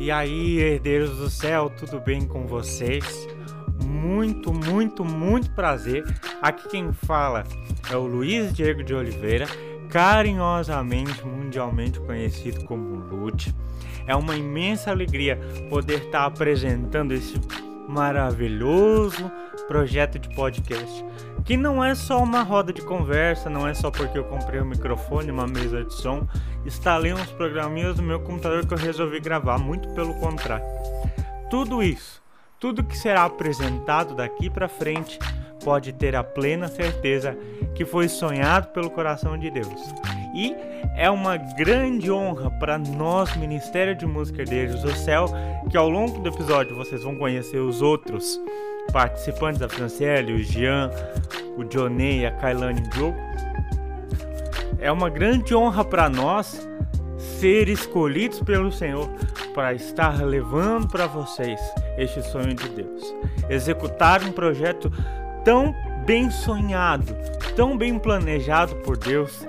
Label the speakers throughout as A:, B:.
A: E aí, herdeiros do céu, tudo bem com vocês? Muito, muito, muito prazer. Aqui quem fala é o Luiz Diego de Oliveira, carinhosamente, mundialmente conhecido como Lute. É uma imensa alegria poder estar apresentando esse maravilhoso projeto de podcast. Que não é só uma roda de conversa, não é só porque eu comprei um microfone, uma mesa de som, instalei uns programinhas no meu computador que eu resolvi gravar, muito pelo contrário. Tudo isso, tudo que será apresentado daqui para frente, pode ter a plena certeza que foi sonhado pelo coração de Deus. E é uma grande honra para nós, Ministério de Música Herdeiros do Céu, que ao longo do episódio vocês vão conhecer os outros participantes da Franciele, o Jean, o Johnny, a Kailane Joe. É uma grande honra para nós ser escolhidos pelo Senhor para estar levando para vocês este sonho de Deus. Executar um projeto tão bem sonhado, tão bem planejado por Deus,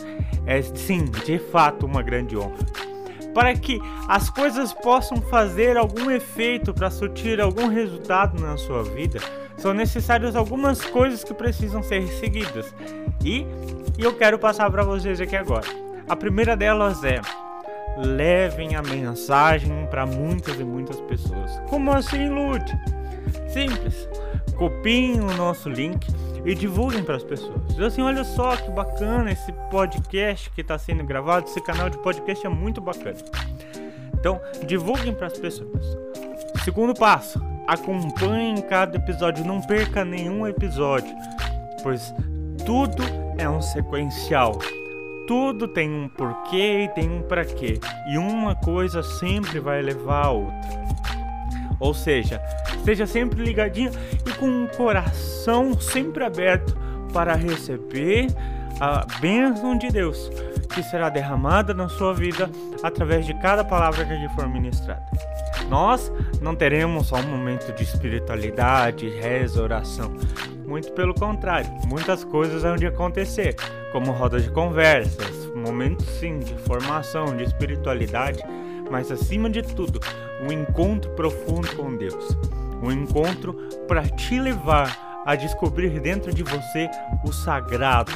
A: é sim, de fato, uma grande honra. Para que as coisas possam fazer algum efeito para surtir algum resultado na sua vida, são necessárias algumas coisas que precisam ser seguidas. E, eu quero passar para vocês aqui agora. A primeira delas é: levem a mensagem para muitas e muitas pessoas. Como assim, Lute? Simples. Copiem o nosso link e divulguem para as pessoas. Diz assim, olha só que bacana esse podcast que está sendo gravado, esse canal de podcast é muito bacana. Então, divulguem para as pessoas. Segundo passo, acompanhem cada episódio, não perca nenhum episódio, pois tudo é um sequencial. Tudo tem um porquê e tem um para quê, e uma coisa sempre vai levar a outra. Ou seja, esteja sempre ligadinho e com um coração sempre aberto para receber a bênção de Deus que será derramada na sua vida através de cada palavra que aqui for ministrada. Nós não teremos só um momento de espiritualidade, reza, oração. Muito pelo contrário, muitas coisas vão de acontecer, como rodas de conversas, momentos sim de formação, de espiritualidade, mas acima de tudo, um encontro profundo com Deus. Um encontro para te levar a descobrir dentro de você o sagrado,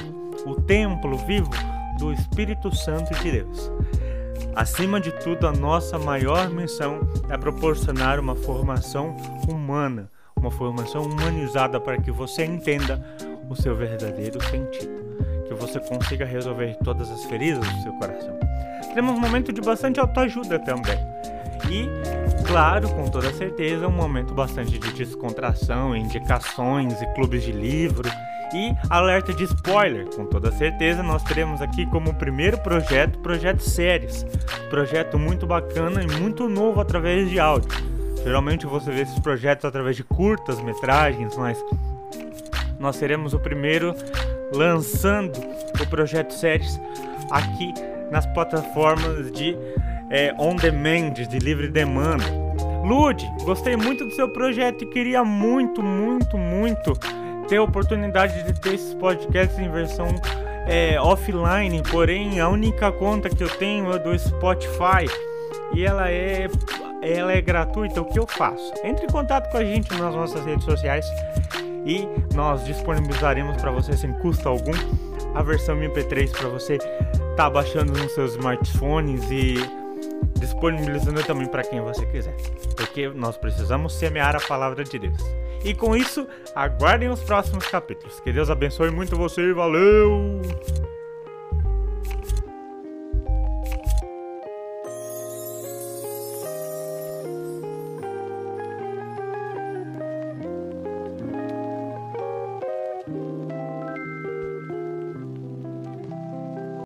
A: o templo vivo do Espírito Santo de Deus. Acima de tudo, a nossa maior missão é proporcionar uma formação humana, uma formação humanizada para que você entenda o seu verdadeiro sentido, que você consiga resolver todas as feridas do seu coração. Teremos um momento de bastante autoajuda também. E, claro, com toda certeza, um momento bastante de descontração, indicações e clubes de livro e alerta de spoiler, com toda certeza nós teremos aqui como primeiro projeto, projeto séries. Projeto muito bacana e muito novo através de áudio. Geralmente você vê esses projetos através de curtas metragens, mas nós seremos o primeiro lançando o projeto séries aqui nas plataformas de é, on demand, de livre demanda. Lude, gostei muito do seu projeto e queria muito, muito, muito ter a oportunidade de ter esses podcasts em versão é, offline, porém a única conta que eu tenho é do Spotify e ela é ela é gratuita. O que eu faço? Entre em contato com a gente nas nossas redes sociais e nós disponibilizaremos para você sem custo algum a versão MP3 para você estar tá baixando nos seus smartphones e disponibilizando também para quem você quiser, porque nós precisamos semear a palavra de Deus. E com isso, aguardem os próximos capítulos. Que Deus abençoe muito você. Valeu!